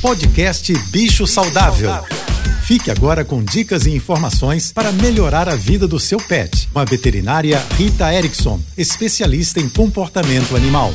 Podcast Bicho Saudável. Fique agora com dicas e informações para melhorar a vida do seu pet. Com a veterinária Rita Erickson, especialista em comportamento animal.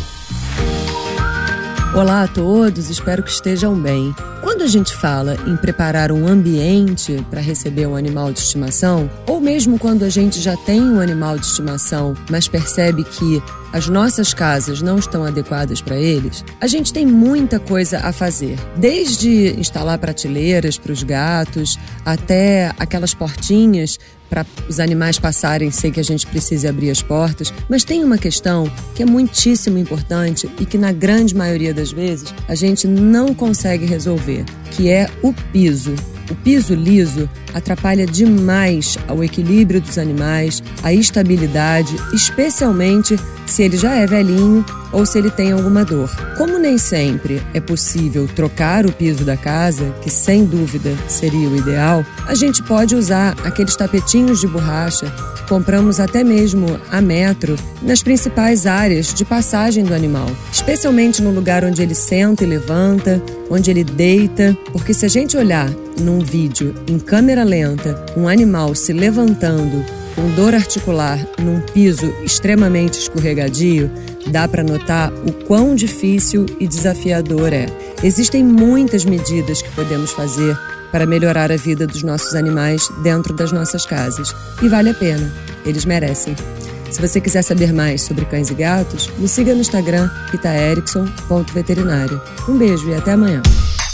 Olá a todos, espero que estejam bem. Quando a gente fala em preparar um ambiente para receber um animal de estimação, ou mesmo quando a gente já tem um animal de estimação, mas percebe que as nossas casas não estão adequadas para eles, a gente tem muita coisa a fazer. Desde instalar prateleiras para os gatos, até aquelas portinhas para os animais passarem sem que a gente precise abrir as portas. Mas tem uma questão que é muitíssimo importante e que, na grande maioria das vezes, a gente não consegue resolver, que é o piso. O piso liso atrapalha demais ao equilíbrio dos animais, a estabilidade, especialmente se ele já é velhinho ou se ele tem alguma dor. Como nem sempre é possível trocar o piso da casa, que sem dúvida seria o ideal, a gente pode usar aqueles tapetinhos de borracha que compramos até mesmo a metro nas principais áreas de passagem do animal, especialmente no lugar onde ele senta e levanta, onde ele deita, porque se a gente olhar num vídeo em câmera lenta um animal se levantando com dor articular num piso extremamente escorregadio, dá para notar o quão difícil e desafiador é. Existem muitas medidas que podemos fazer para melhorar a vida dos nossos animais dentro das nossas casas. E vale a pena, eles merecem. Se você quiser saber mais sobre cães e gatos, me siga no Instagram itaerickson.veterinário. Um beijo e até amanhã.